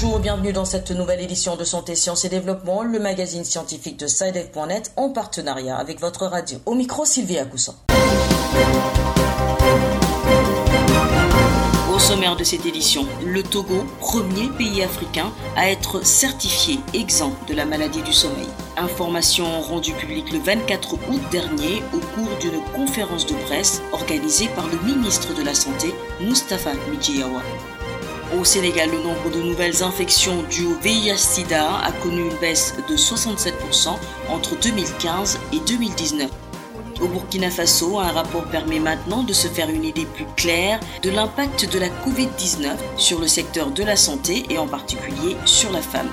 bonjour, bienvenue dans cette nouvelle édition de Santé, Sciences et Développement, le magazine scientifique de SciDev.net en partenariat avec votre radio. Au micro, Sylvie Coussin. Au sommaire de cette édition, le Togo, premier pays africain à être certifié exempt de la maladie du sommeil. Information rendue publique le 24 août dernier au cours d'une conférence de presse organisée par le ministre de la Santé, Mustafa Mijiawa. Au Sénégal, le nombre de nouvelles infections dues au VIH-Sida a connu une baisse de 67% entre 2015 et 2019. Au Burkina Faso, un rapport permet maintenant de se faire une idée plus claire de l'impact de la Covid-19 sur le secteur de la santé et en particulier sur la femme.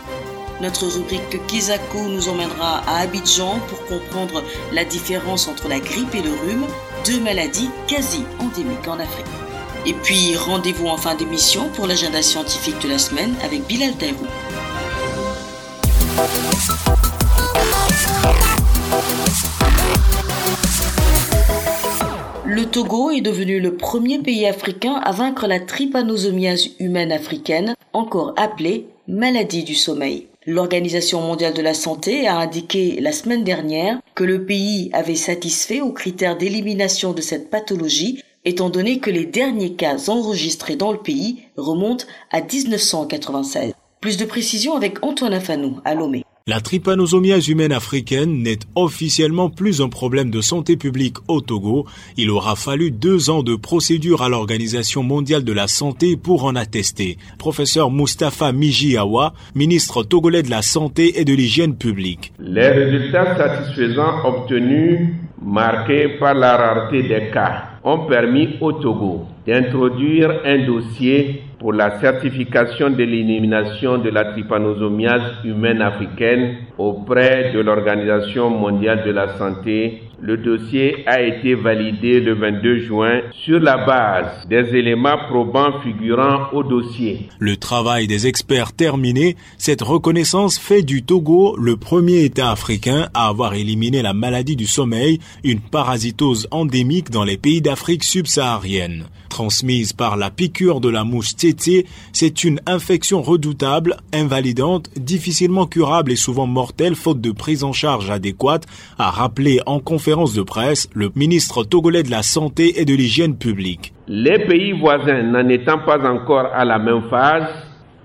Notre rubrique Kizako nous emmènera à Abidjan pour comprendre la différence entre la grippe et le rhume, deux maladies quasi endémiques en Afrique. Et puis rendez-vous en fin d'émission pour l'agenda scientifique de la semaine avec Bilal Taïrou. Le Togo est devenu le premier pays africain à vaincre la trypanosomiase humaine africaine, encore appelée maladie du sommeil. L'Organisation mondiale de la santé a indiqué la semaine dernière que le pays avait satisfait aux critères d'élimination de cette pathologie étant donné que les derniers cas enregistrés dans le pays remontent à 1996. Plus de précisions avec Antoine Afanou à Lomé. La trypanosomiase humaine africaine n'est officiellement plus un problème de santé publique au Togo. Il aura fallu deux ans de procédure à l'Organisation mondiale de la santé pour en attester. Professeur Mustafa Mijiawa, ministre togolais de la santé et de l'hygiène publique. Les résultats satisfaisants obtenus, marqués par la rareté des cas, ont permis au Togo d'introduire un dossier pour la certification de l'élimination de la trypanosomiase humaine africaine auprès de l'Organisation mondiale de la santé. Le dossier a été validé le 22 juin sur la base des éléments probants figurant au dossier. Le travail des experts terminé, cette reconnaissance fait du Togo le premier État africain à avoir éliminé la maladie du sommeil, une parasitose endémique dans les pays d'Afrique subsaharienne. Transmise par la piqûre de la mouche tsetse, c'est une infection redoutable, invalidante, difficilement curable et souvent mortelle faute de prise en charge adéquate, a rappelé en conférence de presse le ministre togolais de la Santé et de l'Hygiène publique. Les pays voisins n'en étant pas encore à la même phase,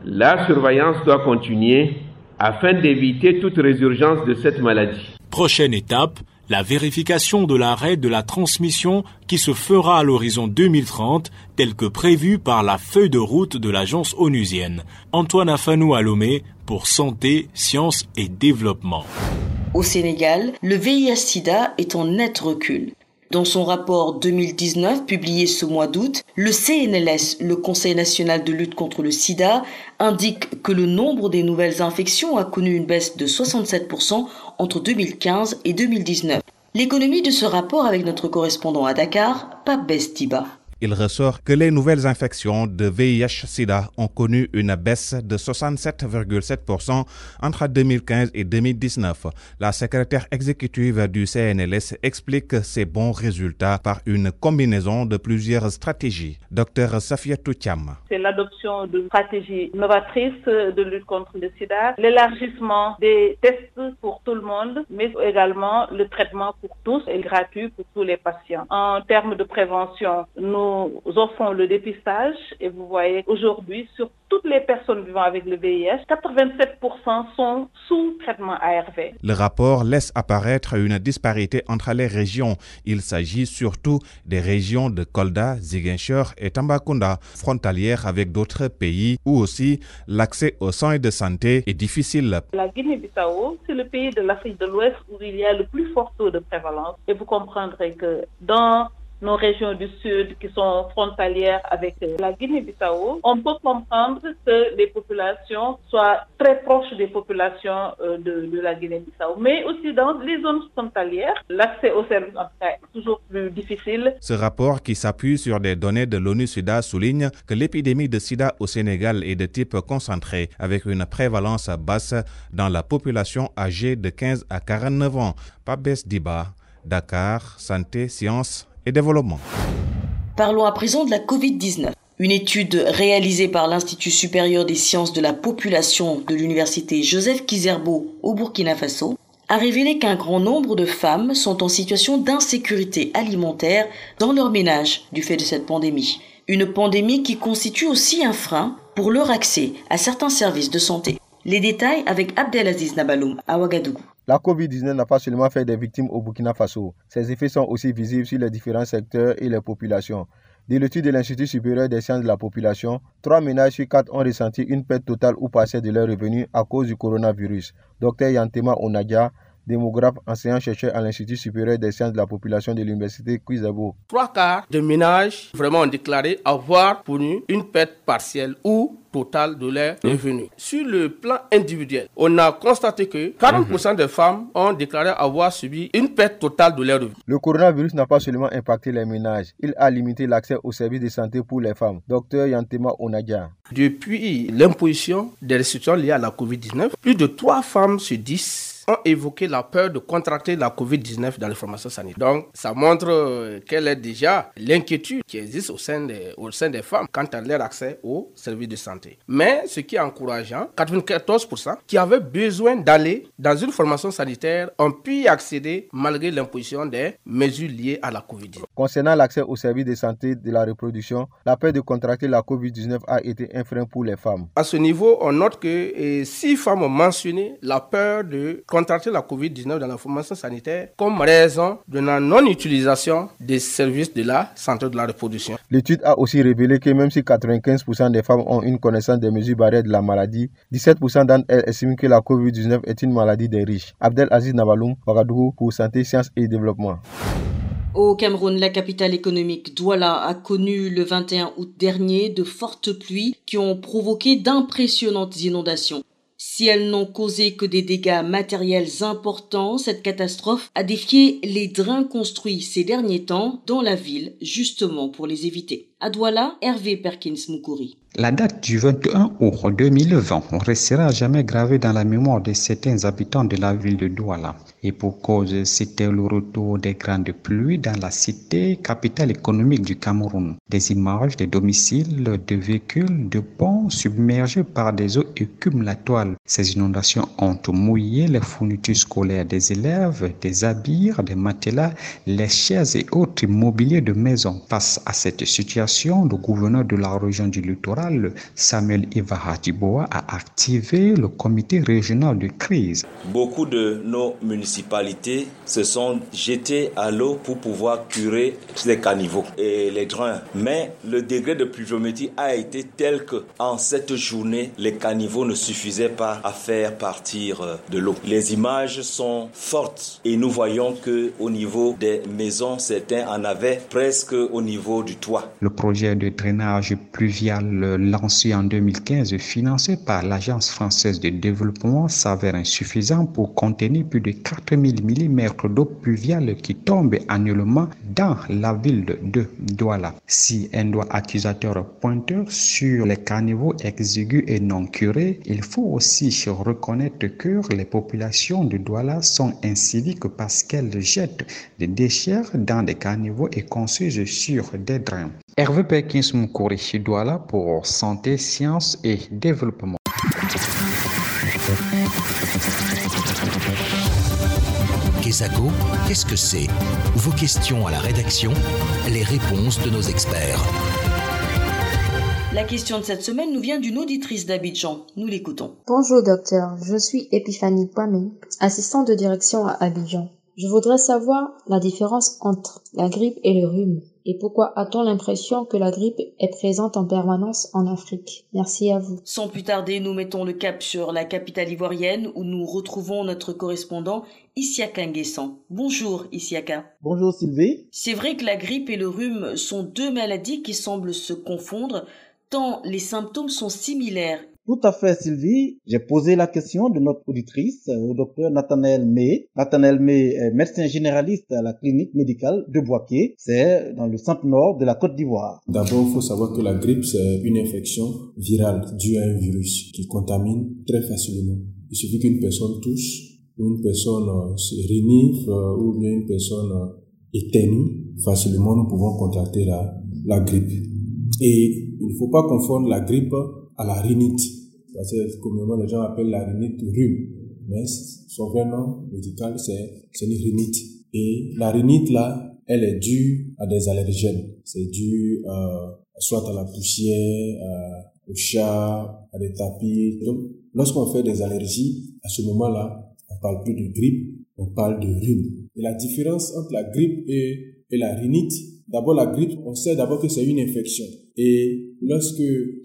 la surveillance doit continuer afin d'éviter toute résurgence de cette maladie. Prochaine étape, la vérification de l'arrêt de la transmission qui se fera à l'horizon 2030, tel que prévu par la feuille de route de l'agence onusienne. Antoine Afanou Alomé pour Santé, Sciences et Développement. Au Sénégal, le VIH-Sida est en net recul. Dans son rapport 2019 publié ce mois d'août, le CNLS, le Conseil national de lutte contre le sida, indique que le nombre des nouvelles infections a connu une baisse de 67% entre 2015 et 2019. L'économie de ce rapport avec notre correspondant à Dakar, Pape Bestiba il ressort que les nouvelles infections de VIH-Sida ont connu une baisse de 67,7% entre 2015 et 2019. La secrétaire exécutive du CNLS explique ces bons résultats par une combinaison de plusieurs stratégies. Docteur Safia Toutiam. C'est l'adoption de stratégies novatrices de lutte contre le sida, l'élargissement des tests pour tout le monde, mais également le traitement pour tous et gratuit pour tous les patients. En termes de prévention, nous nous offrons le dépistage et vous voyez aujourd'hui sur toutes les personnes vivant avec le VIH, 87% sont sous traitement ARV. Le rapport laisse apparaître une disparité entre les régions. Il s'agit surtout des régions de Kolda, Ziguinchor et Tambacounda, frontalières avec d'autres pays où aussi l'accès aux soins de santé est difficile. La Guinée-Bissau, c'est le pays de l'Afrique de l'Ouest où il y a le plus fort taux de prévalence. Et vous comprendrez que dans nos régions du sud qui sont frontalières avec la Guinée-Bissau, on peut comprendre que les populations soient très proches des populations de, de la Guinée-Bissau. Mais aussi dans les zones frontalières, l'accès aux services est toujours plus difficile. Ce rapport qui s'appuie sur des données de l'ONU-SIDA souligne que l'épidémie de sida au Sénégal est de type concentré avec une prévalence basse dans la population âgée de 15 à 49 ans. Pabes Diba, Dakar, Santé, Sciences Parlons à présent de la Covid-19. Une étude réalisée par l'Institut supérieur des sciences de la population de l'université Joseph Kizerbo au Burkina Faso a révélé qu'un grand nombre de femmes sont en situation d'insécurité alimentaire dans leur ménage du fait de cette pandémie. Une pandémie qui constitue aussi un frein pour leur accès à certains services de santé. Les détails avec Abdelaziz Nabaloum à Ouagadougou. La COVID-19 n'a pas seulement fait des victimes au Burkina Faso. Ses effets sont aussi visibles sur les différents secteurs et les populations. De l'étude de l'Institut supérieur des sciences de la population, trois ménages sur quatre ont ressenti une perte totale ou partielle de leurs revenus à cause du coronavirus. Dr Yantema Onadia, démographe, enseignant-chercheur à l'Institut supérieur des sciences de la population de l'Université Cuisabo. Trois quarts de ménages vraiment ont déclaré avoir connu une perte partielle ou totale de leurs mmh. revenus. Sur le plan individuel, on a constaté que 40% des femmes ont déclaré avoir subi une perte totale de leurs revenus. Le coronavirus n'a pas seulement impacté les ménages, il a limité l'accès aux services de santé pour les femmes. Docteur Yantema Onadia. Depuis l'imposition des restrictions liées à la COVID-19, plus de 3 femmes sur 10 ont évoqué la peur de contracter la COVID-19 dans les formations sanitaires. Donc, ça montre euh, quelle est déjà l'inquiétude qui existe au sein, des, au sein des femmes quant à leur accès aux services de santé. Mais ce qui est encourageant, 94% qui avaient besoin d'aller dans une formation sanitaire ont pu y accéder malgré l'imposition des mesures liées à la COVID-19. Concernant l'accès aux services de santé de la reproduction, la peur de contracter la COVID-19 a été un frein pour les femmes. À ce niveau, on note que six femmes ont mentionné la peur de contracter la COVID-19 dans la formation sanitaire comme raison de la non-utilisation des services de la santé de la reproduction. L'étude a aussi révélé que même si 95% des femmes ont une connaissance des mesures barrières de la maladie, 17% d'entre elles estiment que la COVID-19 est une maladie des riches. Abdel Aziz Navaloum, Ouagadougou pour Santé, Sciences et Développement. Au Cameroun, la capitale économique Douala a connu le 21 août dernier de fortes pluies qui ont provoqué d'impressionnantes inondations. Si elles n'ont causé que des dégâts matériels importants, cette catastrophe a défié les drains construits ces derniers temps dans la ville, justement pour les éviter. À Douala, Hervé Perkins Moukouri. La date du 21 août 2020 restera jamais gravée dans la mémoire de certains habitants de la ville de Douala. Et pour cause, c'était le retour des grandes pluies dans la cité, capitale économique du Cameroun. Des images des domiciles, de véhicules, de ponts submergés par des eaux accumulatoires. Ces inondations ont mouillé les fournitures scolaires des élèves, des habits, des matelas, les chaises et autres mobiliers de maison. Face à cette situation, le gouverneur de la région du littoral, Samuel Ivaratiboa, a activé le comité régional de crise. Beaucoup de nos municipalités se sont jetées à l'eau pour pouvoir curer les caniveaux et les drains. Mais le degré de pluviométrie a été tel que en cette journée, les caniveaux ne suffisaient pas à faire partir euh, de l'eau. Les images sont fortes et nous voyons que au niveau des maisons, certains en avaient presque au niveau du toit. Le projet de drainage pluvial lancé en 2015 financé par l'Agence française de développement s'avère insuffisant pour contenir plus de 4000 mm d'eau pluviale qui tombe annuellement dans la ville de Douala. Si un doigt accusateur pointeur sur les caniveaux exigus et non curés, il faut aussi reconnaître que les populations de Douala sont inciviques parce qu'elles jettent des déchets dans des caniveaux et construisent sur des drains. Hervé Perkins Moukouri, Douala pour Santé, Sciences et Développement. Kesako, qu'est-ce que c'est Vos questions à la rédaction, les réponses de nos experts. La question de cette semaine nous vient d'une auditrice d'Abidjan. Nous l'écoutons. Bonjour docteur, je suis Epiphanie Pamé, assistante de direction à Abidjan. Je voudrais savoir la différence entre la grippe et le rhume. Et pourquoi a-t-on l'impression que la grippe est présente en permanence en Afrique? Merci à vous. Sans plus tarder, nous mettons le cap sur la capitale ivoirienne où nous retrouvons notre correspondant Isiaka Nguessan. Bonjour Isiaka. Bonjour Sylvie. C'est vrai que la grippe et le rhume sont deux maladies qui semblent se confondre tant les symptômes sont similaires. Tout à fait, Sylvie. J'ai posé la question de notre auditrice euh, au docteur Nathanaël May. Nathanaël May est médecin généraliste à la clinique médicale de Boaké. C'est dans le centre nord de la Côte d'Ivoire. D'abord, il faut savoir que la grippe, c'est une infection virale due à un virus qui contamine très facilement. Il suffit qu'une personne touche, ou une personne euh, se renifle, euh, ou bien une personne éternue, facilement nous pouvons contracter la, la grippe. Et il ne faut pas confondre la grippe à la rhinite. Que communément les gens appellent la rhinite rhume. Mais son vrai nom médical, c'est une rhinite. Et la rhinite, là, elle est due à des allergènes. C'est dû euh, soit à la poussière, euh, au chat, à des tapis. Donc, lorsqu'on fait des allergies, à ce moment-là, on parle plus de grippe, on parle de rhume. Et la différence entre la grippe et, et la rhinite, d'abord la grippe, on sait d'abord que c'est une infection. Et lorsque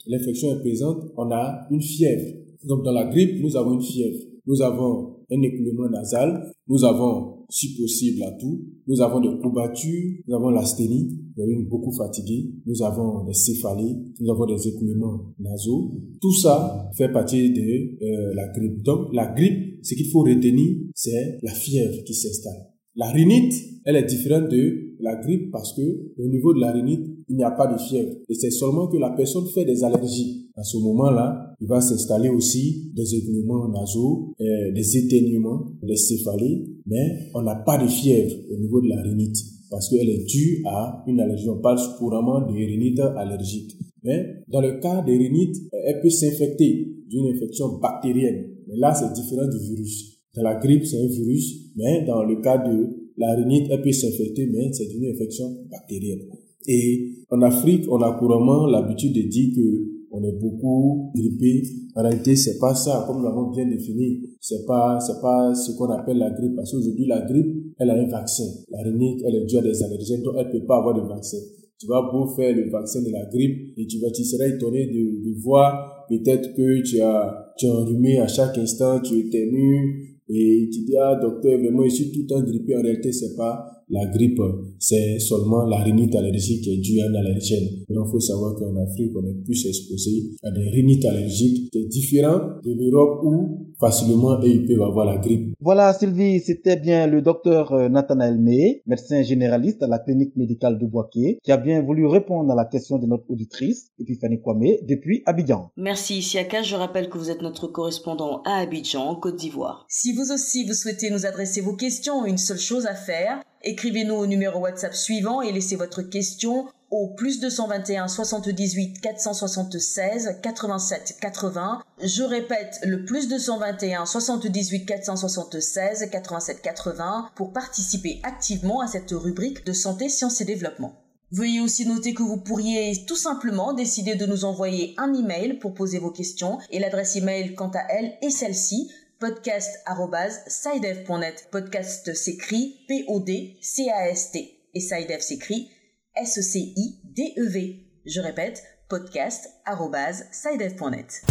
l'infection est présente, on a une fièvre. Donc dans la grippe, nous avons une fièvre. Nous avons un écoulement nasal, nous avons, si possible, à tout, nous avons des courbatures, nous avons l'asthénie, nous sommes beaucoup fatigué, nous avons des céphalées, nous avons des écoulements nasaux. Tout ça fait partie de euh, la grippe. Donc la grippe, ce qu'il faut retenir, c'est la fièvre qui s'installe. La rhinite, elle est différente de la grippe parce que au niveau de la rhinite, il n'y a pas de fièvre. Et c'est seulement que la personne fait des allergies. À ce moment-là, il va s'installer aussi des écoulements nasaux, euh, des éteignements, des céphalées, mais on n'a pas de fièvre au niveau de la rhinite parce qu'elle est due à une allergie. On parle couramment de rhinite allergique. Mais dans le cas de rhinite, elle peut s'infecter d'une infection bactérienne. Mais là, c'est différent du virus. Dans la grippe, c'est un virus, mais dans le cas de la rhinite, elle peut s'infecter, mais c'est une infection bactérienne. Et en Afrique, on a couramment l'habitude de dire que on est beaucoup grippé. En réalité, c'est pas ça, comme nous l'avons bien défini. C'est pas, c'est pas ce qu'on appelle la grippe. Parce qu'aujourd'hui, la grippe, elle a un vaccin. La rhinite, elle est due à des allergènes, donc elle peut pas avoir de vaccin. Tu vas beau faire le vaccin de la grippe et tu vas, tu seras étonné de, voir peut-être que tu as, tu as enrhumé à chaque instant, tu es nu, et tu dis, ah, docteur, vraiment, je suis tout le temps grippé. En réalité, c'est pas la grippe, c'est seulement la rhinite allergique qui est due à un allergène. Il faut savoir qu'en Afrique, on est plus exposé à des rhinites allergiques qui différent de l'Europe où facilement ils peuvent avoir la grippe. Voilà, Sylvie, c'était bien le docteur euh, Nathanaël May, médecin généraliste à la clinique médicale de Boaké, qui a bien voulu répondre à la question de notre auditrice, Epiphanie Kwame, depuis Abidjan. Merci, Siaka. Je rappelle que vous êtes notre correspondant à Abidjan, en Côte d'Ivoire. Si vous aussi vous souhaitez nous adresser vos questions, une seule chose à faire, écrivez-nous au numéro WhatsApp suivant et laissez votre question au plus 221 78 476 87 80. Je répète le plus 221 78 476 87 80 pour participer activement à cette rubrique de santé, sciences et développement. Veuillez aussi noter que vous pourriez tout simplement décider de nous envoyer un email pour poser vos questions et l'adresse email quant à elle est celle-ci podcast.sidev.net. Podcast s'écrit P-O-D-C-A-S-T et Sidev s'écrit S-E-C-I-D-E-V. Je répète, podcast.sidev.net.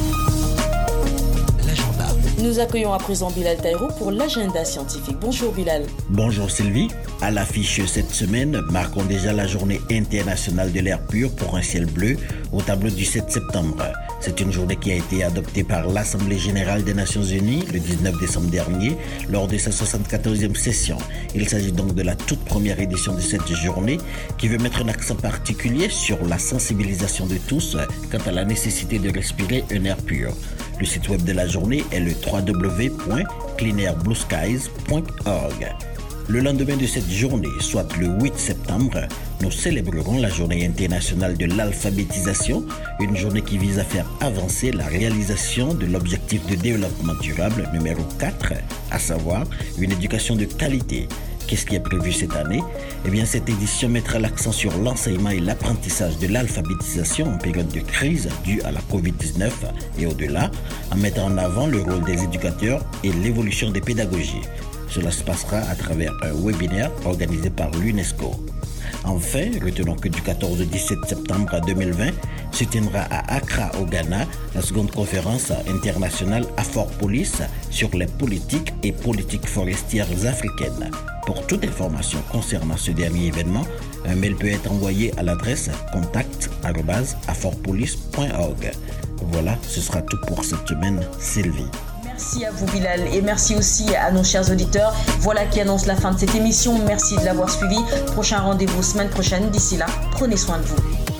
Nous accueillons à présent Bilal Taïrou pour l'agenda scientifique. Bonjour Bilal. Bonjour Sylvie. À l'affiche cette semaine, marquons déjà la journée internationale de l'air pur pour un ciel bleu au tableau du 7 septembre. C'est une journée qui a été adoptée par l'Assemblée générale des Nations unies le 19 décembre dernier lors de sa 74e session. Il s'agit donc de la toute première édition de cette journée qui veut mettre un accent particulier sur la sensibilisation de tous quant à la nécessité de respirer un air pur. Le site web de la journée est le www.cleanairblueskies.org. Le lendemain de cette journée, soit le 8 septembre, nous célébrerons la journée internationale de l'alphabétisation, une journée qui vise à faire avancer la réalisation de l'objectif de développement durable numéro 4, à savoir une éducation de qualité. Qu'est-ce qui est prévu cette année? Eh bien, cette édition mettra l'accent sur l'enseignement et l'apprentissage de l'alphabétisation en période de crise due à la COVID-19 et au-delà, en mettant en avant le rôle des éducateurs et l'évolution des pédagogies. Cela se passera à travers un webinaire organisé par l'UNESCO. Enfin, retenons que du 14 au 17 septembre 2020 se tiendra à Accra, au Ghana, la seconde conférence internationale Fort Police sur les politiques et politiques forestières africaines. Pour toute information concernant ce dernier événement, un mail peut être envoyé à l'adresse contact.afortpolice.org. Voilà, ce sera tout pour cette semaine, Sylvie. Merci à vous Bilal et merci aussi à nos chers auditeurs. Voilà qui annonce la fin de cette émission. Merci de l'avoir suivi. Prochain rendez-vous semaine prochaine. D'ici là, prenez soin de vous.